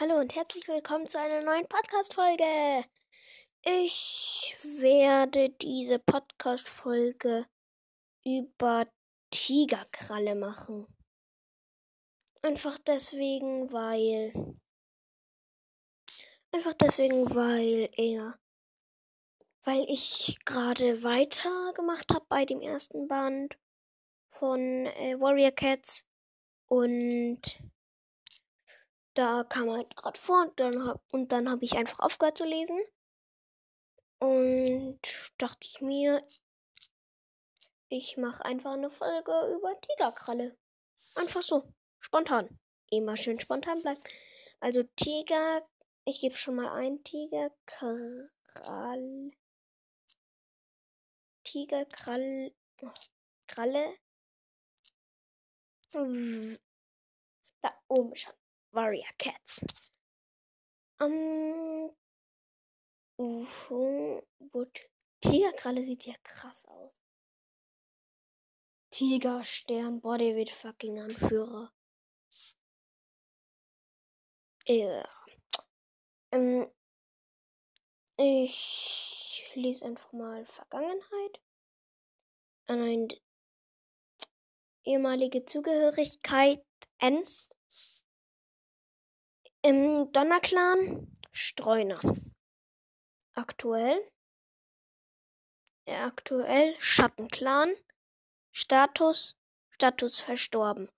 Hallo und herzlich willkommen zu einer neuen Podcast-Folge. Ich werde diese Podcast-Folge über Tigerkralle machen. Einfach deswegen, weil. Einfach deswegen, weil er. Weil ich gerade weitergemacht habe bei dem ersten Band von äh, Warrior Cats und da kam halt gerade vor und dann hab, und dann habe ich einfach aufgehört zu lesen. Und dachte ich mir, ich mache einfach eine Folge über Tigerkralle. Einfach so, spontan. Immer schön spontan bleiben. Also Tiger, ich gebe schon mal ein Tigerkrall. Tigerkrall. Kralle. Da oben schon. Warrior Cats. Um, Wood. Tigerkralle sieht ja krass aus. Tigerstern, boah, der wird fucking Anführer. Ja. Ähm, ich lese einfach mal Vergangenheit. Nein, ehemalige Zugehörigkeit N im Donnerclan Streuner. Aktuell. Aktuell Schattenclan. Status. Status verstorben.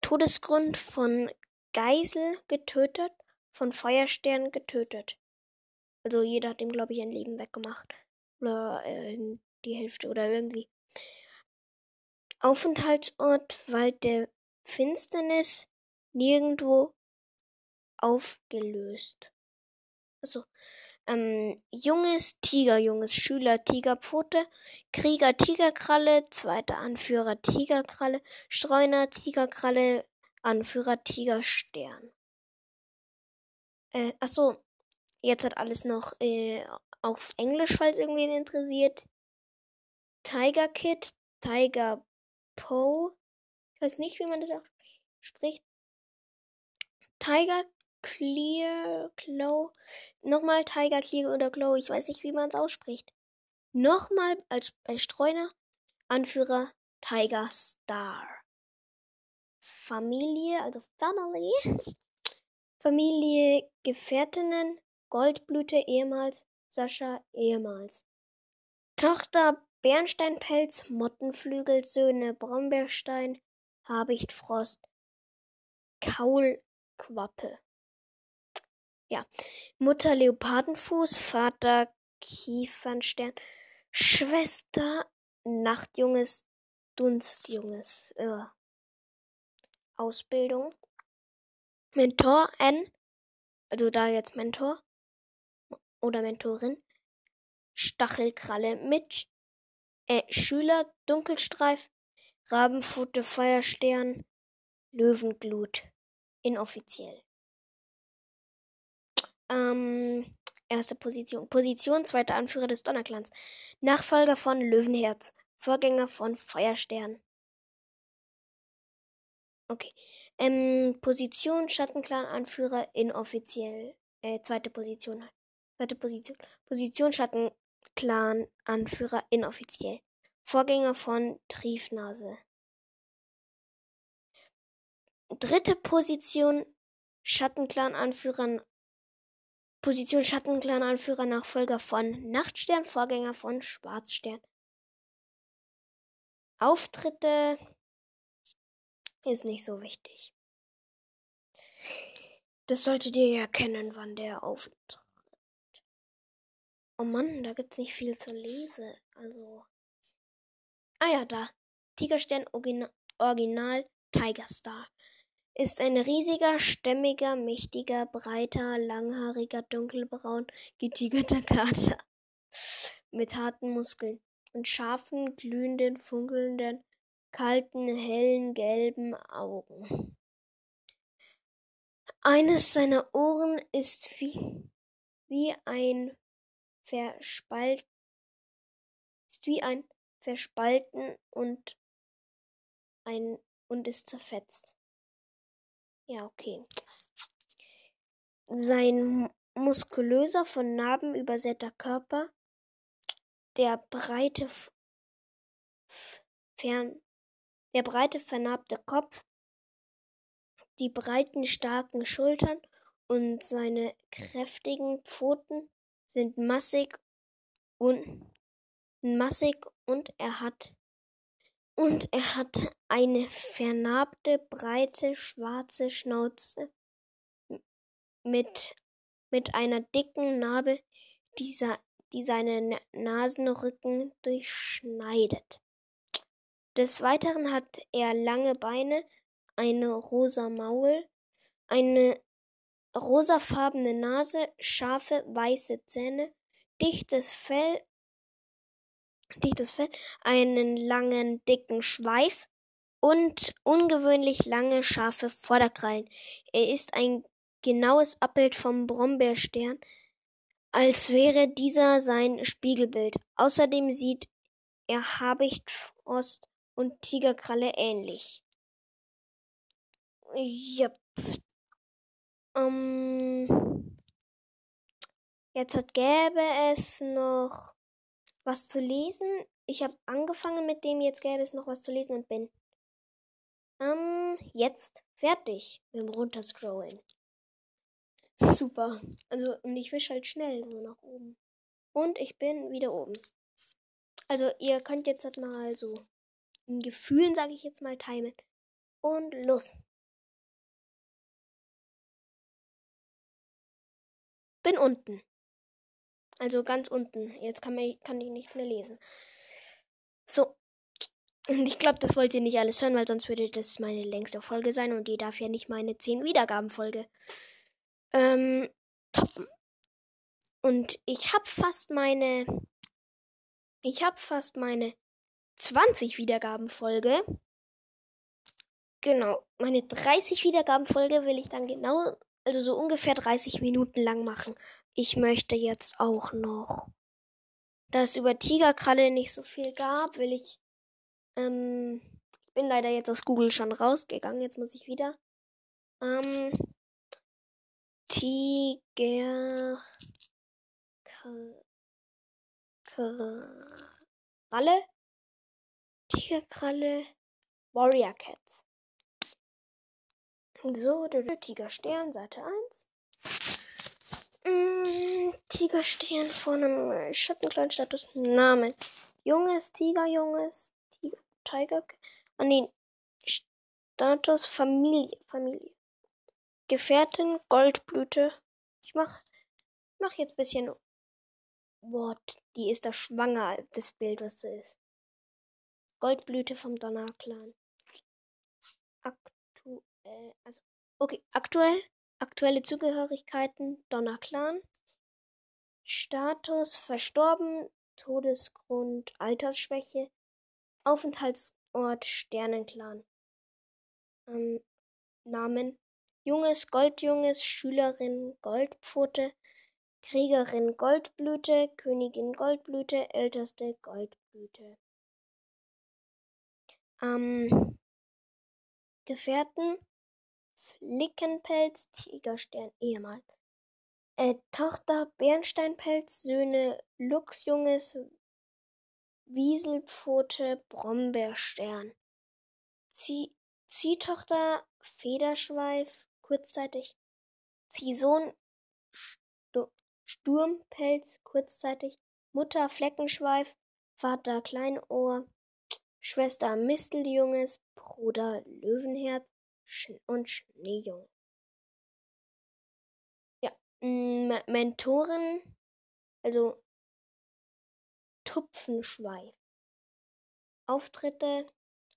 Todesgrund von Geisel getötet, von Feuerstern getötet. Also jeder hat ihm, glaube ich, ein Leben weggemacht. Oder äh, die Hälfte oder irgendwie. Aufenthaltsort Wald der Finsternis. Nirgendwo aufgelöst. Also, ähm, junges Tiger, junges Schüler Tigerpfote, Krieger Tigerkralle, zweiter Anführer Tigerkralle, Streuner Tigerkralle, Anführer Tigerstern. Äh, achso, jetzt hat alles noch äh, auf Englisch, falls irgendwen interessiert. Tiger Kid, Tiger Poe. Ich weiß nicht, wie man das auch spricht. Tiger Clear Glow. Nochmal Tiger Clear oder Glow. Ich weiß nicht, wie man es ausspricht. Nochmal als bei Streuner. Anführer Tiger Star. Familie, also Family. Familie Gefährtinnen. Goldblüte ehemals. Sascha ehemals. Tochter Bernsteinpelz, Mottenflügel, Söhne Brombeerstein, Habichtfrost, Kaulquappe. Ja. Mutter Leopardenfuß, Vater Kiefernstern, Schwester Nachtjunges, Dunstjunges. Äh. Ausbildung. Mentor N, also da jetzt Mentor oder Mentorin. Stachelkralle mit äh, Schüler Dunkelstreif, Rabenpfote Feuerstern, Löwenglut. Inoffiziell. Ähm, erste Position. Position, zweiter Anführer des Donnerclans. Nachfolger von Löwenherz. Vorgänger von Feuerstern. Okay. Ähm, Position, Schattenclan-Anführer, inoffiziell. Äh, zweite Position. Zweite Position. Position, Schattenclan-Anführer, inoffiziell. Vorgänger von Triefnase. Dritte Position, Schattenclan-Anführer, Position Schattenclan-Anführer, Nachfolger von Nachtstern, Vorgänger von Schwarzstern. Auftritte ist nicht so wichtig. Das solltet ihr ja kennen, wann der auftritt. Oh Mann, da gibt's nicht viel zu lesen. Also. Ah ja, da. Tigerstern Original, Original Tiger Star ist ein riesiger, stämmiger, mächtiger, breiter, langhaariger, dunkelbraun getigerter Kater mit harten Muskeln und scharfen, glühenden, funkelnden, kalten, hellen, gelben Augen. Eines seiner Ohren ist wie, wie ein verspalt, ist wie ein verspalten und ein und ist zerfetzt. Ja, okay. sein muskulöser, von Narben übersäter Körper, der breite, fern, der breite, vernarbte Kopf, die breiten, starken Schultern und seine kräftigen Pfoten sind massig und massig und er hat und er hat eine vernarbte, breite, schwarze Schnauze mit, mit einer dicken Narbe, die, die seinen Nasenrücken durchschneidet. Des Weiteren hat er lange Beine, eine rosa Maul, eine rosafarbene Nase, scharfe weiße Zähne, dichtes Fell, dichtes Fell, einen langen dicken Schweif und ungewöhnlich lange scharfe Vorderkrallen. Er ist ein genaues Abbild vom Brombeerstern, als wäre dieser sein Spiegelbild. Außerdem sieht er Habichtfrost und Tigerkralle ähnlich. Yep. Ähm, jetzt gäbe es noch was zu lesen. Ich habe angefangen mit dem, jetzt gäbe es noch was zu lesen und bin ähm, jetzt fertig mit dem Runterscrollen. Super. Also, und ich wisch halt schnell so nach oben. Und ich bin wieder oben. Also, ihr könnt jetzt halt mal so in Gefühlen, sage ich jetzt mal, timen. Und los. Bin unten. Also ganz unten. Jetzt kann, man, kann ich nichts mehr lesen. So. Und ich glaube, das wollt ihr nicht alles hören, weil sonst würde das meine längste Folge sein und die darf ja nicht meine 10 Wiedergabenfolge ähm, toppen. Und ich habe fast meine. Ich habe fast meine 20 Wiedergabenfolge. Genau, meine 30 Wiedergabenfolge will ich dann genau, also so ungefähr 30 Minuten lang machen. Ich möchte jetzt auch noch, da es über Tigerkralle nicht so viel gab, will ich, ähm, ich bin leider jetzt aus Google schon rausgegangen, jetzt muss ich wieder, ähm, Tiger Kralle Tigerkralle Warrior Cats. So, der Tigerstern, Seite 1. Mm, Tigerstern von einem Schattenkleinstatus. Namen. Junges Tiger, junges Tiger, Tiger. Ah, nee. Status Familie, Familie. Gefährtin Goldblüte. Ich mach, mach jetzt ein bisschen. What? Die ist da schwanger, das Bild, was sie ist. Goldblüte vom Donnerclan. Aktuell, also, okay, aktuell, aktuelle Zugehörigkeiten, Donnerclan. Status, verstorben, Todesgrund, Altersschwäche, Aufenthaltsort, Sternenclan. Ähm, Namen, Junges, Goldjunges, Schülerin, Goldpfote, Kriegerin, Goldblüte, Königin, Goldblüte, Älteste, Goldblüte. Ähm, Gefährten, Flickenpelz, Tigerstern, ehemals. Äh, Tochter, Bernsteinpelz, Söhne, Luchsjunges, Wieselpfote, Brombeerstern. Zieh Ziehtochter, Federschweif, kurzzeitig Ziehsohn Sturmpelz kurzzeitig Mutter Fleckenschweif Vater Kleinohr Schwester Misteljunges Bruder Löwenherz und Schneejunge. Ja, M Mentorin, also Tupfenschweif. Auftritte,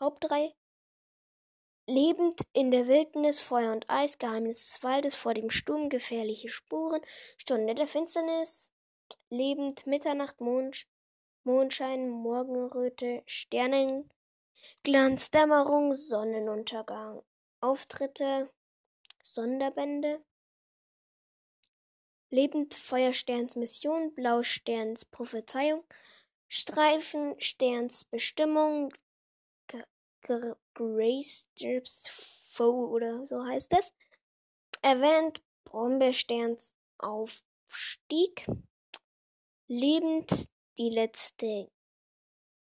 Hauptreihe, Lebend in der Wildnis, Feuer und Eis, Geheimnis des Waldes, vor dem Sturm, gefährliche Spuren, Stunde der Finsternis, lebend, Mitternacht, Mond, Mondschein, Morgenröte, Sternenglanz, Dämmerung, Sonnenuntergang, Auftritte, Sonderbände, Lebend, Feuersterns Mission, Blausterns Prophezeiung, Streifen, Sterns Bestimmung, Grace Foe oder so heißt es. Erwähnt Brombeersternsaufstieg. Lebend die letzte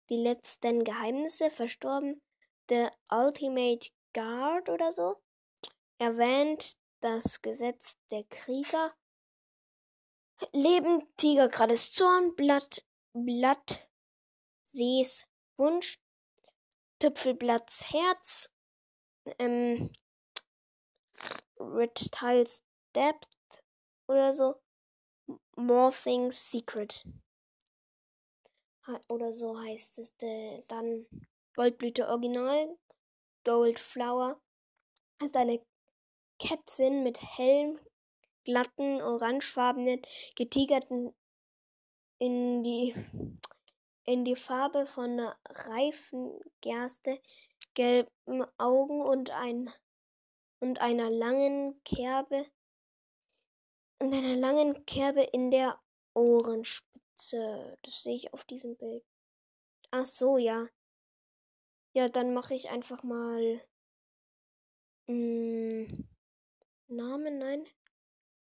die letzten Geheimnisse verstorben. The Ultimate Guard oder so. Erwähnt das Gesetz der Krieger. Leben Tigerkralles Zorn, Blatt, Blatt, Sees Wunsch, Tüpfelblatts Herz, ähm, Reptiles Depth oder so. Morphing's Secret. Oder so heißt es äh, dann Goldblüte Original. Gold Flower ist eine Kätzin mit hellem, glatten, orangefarbenen, getigerten in die in die Farbe von reifen Gerste, gelben Augen und ein und einer langen Kerbe und einer langen Kerbe in der Ohrenspitze. Das sehe ich auf diesem Bild. Ach so, ja. Ja, dann mache ich einfach mal mh, hm, Namen, nein.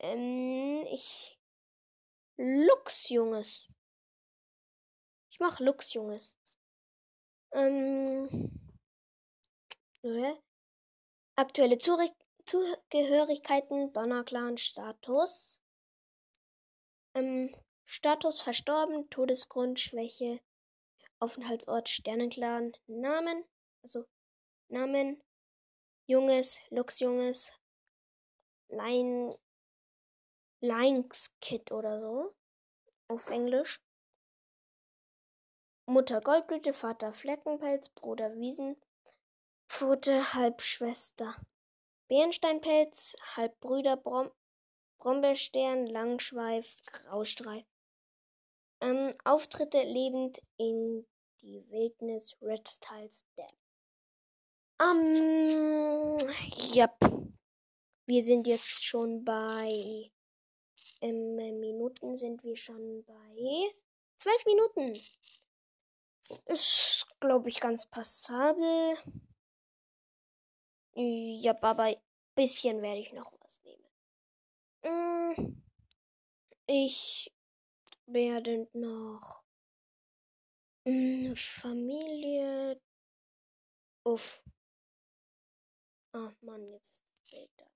Ähm, ich Lux Junges. Ich mach Lux Junges. Ähm, äh, aktuelle Zurück Zugehörigkeiten, Donnerclan, Status. Ähm, Status verstorben, Todesgrund, Schwäche, Aufenthaltsort, Sternenclan, Namen, also Namen, Junges, Lux Junges, Line, Lines Kid oder so, auf Englisch. Mutter Goldblüte, Vater Fleckenpelz, Bruder Wiesenpfote, Halbschwester. Bernsteinpelz, Halbbrüder Brom Brombeerstern, Langschweif, Graustreif. Ähm, Auftritte lebend in die Wildnis Red Tiles Dam. Ähm, ja. Wir sind jetzt schon bei. Ähm, Minuten sind wir schon bei. Zwölf Minuten. Ist, glaube ich, ganz passabel. Ja, aber ein bisschen werde ich noch was nehmen. Mm, ich werde noch Familie. Uff. Ach Mann, jetzt ist das Bild da.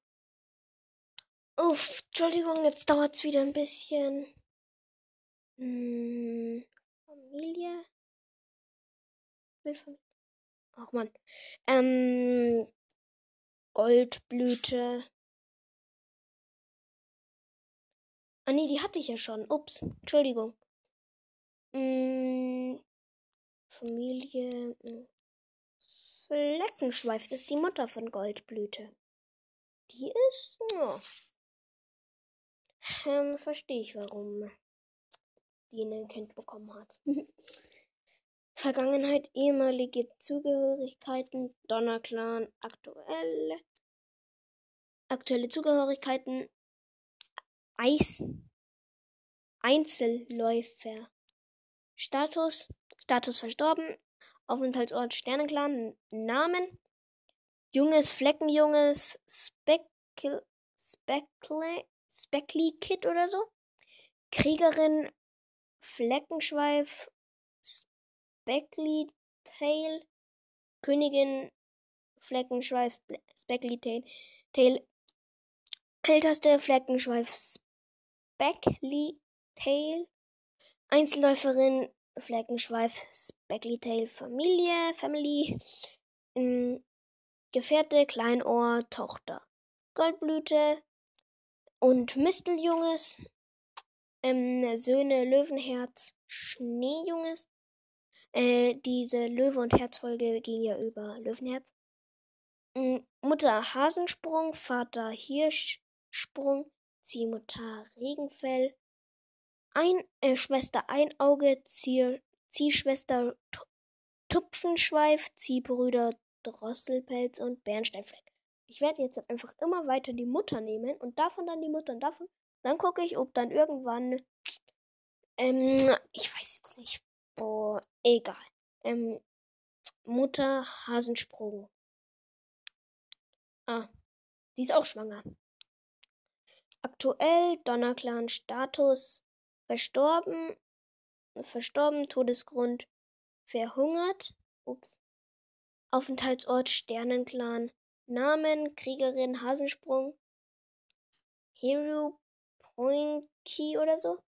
Uff, Entschuldigung, jetzt dauert es wieder ein bisschen. Hm, Familie. Ach man. Ähm, Goldblüte. Ah nee, die hatte ich ja schon. Ups, Entschuldigung. Hm, Familie. Hm. Fleckenschweif, ist die Mutter von Goldblüte. Die ist. Ja. Ähm, verstehe ich, warum die ein Kind bekommen hat. Vergangenheit, ehemalige Zugehörigkeiten, Donnerclan, aktuelle, aktuelle Zugehörigkeiten, Eis, Einzelläufer, Status, Status verstorben, Aufenthaltsort Sternenclan, Namen, Junges, Fleckenjunges, Speckle, Speckle, Speckly Kid oder so, Kriegerin, Fleckenschweif, Speckly Tail, Königin Fleckenschweif, Speckly Tail, Tail, älteste Fleckenschweif, Speckly Tail, Einzelläuferin Fleckenschweif, Speckly Tail, Familie, Family, ähm, Gefährte, Kleinohr, Tochter, Goldblüte und Misteljunges, ähm, Söhne, Löwenherz, Schneejunges, äh, diese Löwe- und Herzfolge ging ja über Löwenherz. Mm, Mutter Hasensprung, Vater Hirschsprung, Ziehmutter Regenfell, ein, äh, Schwester Einauge, Zieh, Ziehschwester Tupfenschweif, Ziehbrüder Drosselpelz und Bernsteinfleck. Ich werde jetzt einfach immer weiter die Mutter nehmen und davon dann die Mutter und davon. Dann gucke ich, ob dann irgendwann. Ähm, ich weiß jetzt nicht, Boah, egal. Ähm, Mutter Hasensprung. Ah, die ist auch schwanger. Aktuell Donnerclan Status verstorben. Verstorben, Todesgrund verhungert. Ups. Aufenthaltsort Sternenclan. Namen Kriegerin Hasensprung. Hero Poinky oder so.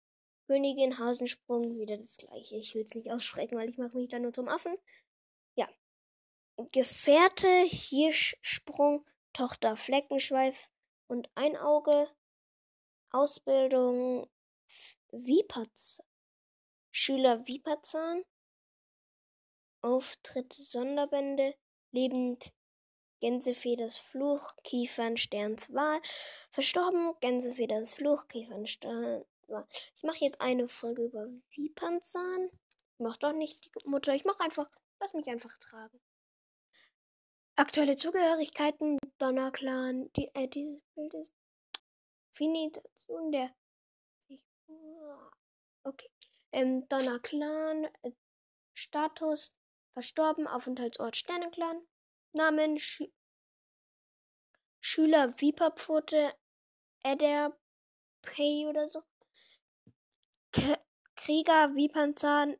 Königin Hasensprung, wieder das gleiche. Ich will es nicht aussprechen, weil ich mache mich da nur zum Affen. Ja. Gefährte Hirschsprung, Tochter Fleckenschweif und ein Auge. Ausbildung Vipaz. Schüler Vipazan. Auftritt Sonderbände. Lebend Gänsefeders Fluch, Kiefernsterns Wahl. Verstorben Gänsefeders Fluch, Kiefernsterns Wahl. Ich mache jetzt eine Folge über Vipazan. Ich mach doch nicht die Mutter. Ich mache einfach, lass mich einfach tragen. Aktuelle Zugehörigkeiten, Donnerclan, die, äh, dieses Bild ist Finitation der. Okay. Ähm, Donnerclan, äh, Status, verstorben, Aufenthaltsort Sternenclan, Namen, Sch Schüler Viperpfote, Eder Pay oder so. K Krieger Vipernzahn,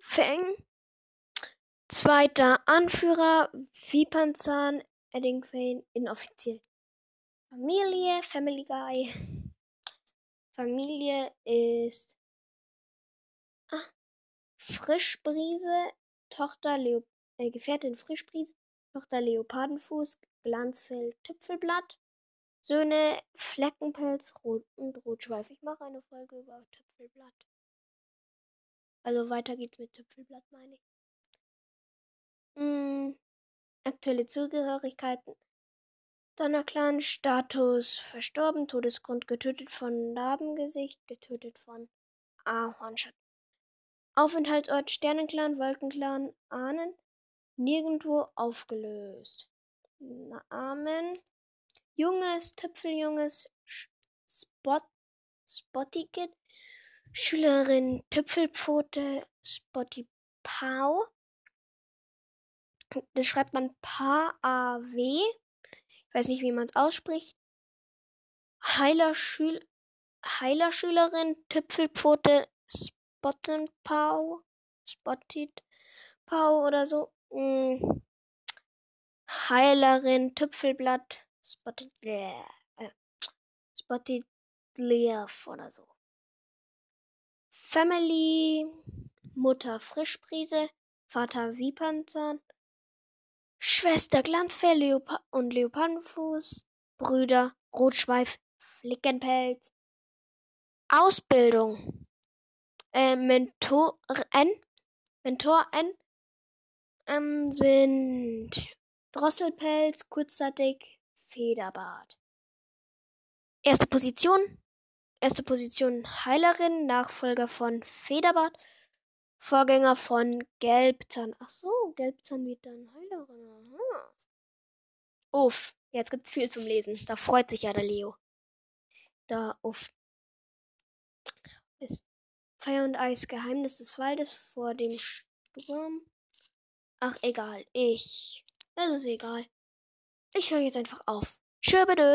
Feng. Zweiter Anführer Vipernzahn, Eddingfane, inoffiziell. Familie, Family Guy. Familie ist ah, Frischbrise, Tochter Leo, äh, Gefährtin Frischbrise, Tochter Leopardenfuß, Glanzfell, Tüpfelblatt, Söhne Fleckenpelz, Rot und Rotschweif. Ich mache eine Folge über Tüpfelblatt. Also weiter geht's mit Tüpfelblatt, meine ich. Hm, aktuelle Zugehörigkeiten. Donnerclan, Status verstorben, Todesgrund getötet von Narbengesicht, getötet von Ahornschatten. Aufenthaltsort Sternenclan, Wolkenclan, Ahnen, nirgendwo aufgelöst. Namen, Junges, Tüpfeljunges, Spot, Spottykid, Schülerin Tüpfelpfote, Spotty Pau. Das schreibt man P-A-W weiß nicht, wie man es ausspricht. Heilerschül Heilerschülerin, Tüpfelpfote, Spottenpau, Spotted Pau oder so. Hm. Heilerin, Tüpfelblatt, Spotted, äh, Spotted Leaf oder so. Family, Mutter Frischbrise, Vater Wiepernzahn, Schwester Glanzfell Leopa und Leopardenfuß, Brüder Rotschweif, Flickenpelz. Ausbildung. Äh, Mentor N. Mentor N. Ähm, sind Drosselpelz, kurzzeitig Federbart. Erste Position. Erste Position Heilerin, Nachfolger von Federbart. Vorgänger von Gelbzahn. Ach so, Gelbzahn wird dann Heilerin. Aha. Uff, jetzt gibt's viel zum Lesen. Da freut sich ja der Leo. Da, uff. Ist Feuer und Eis, Geheimnis des Waldes vor dem Sturm. Ach, egal. Ich. Es ist egal. Ich höre jetzt einfach auf. Tschö,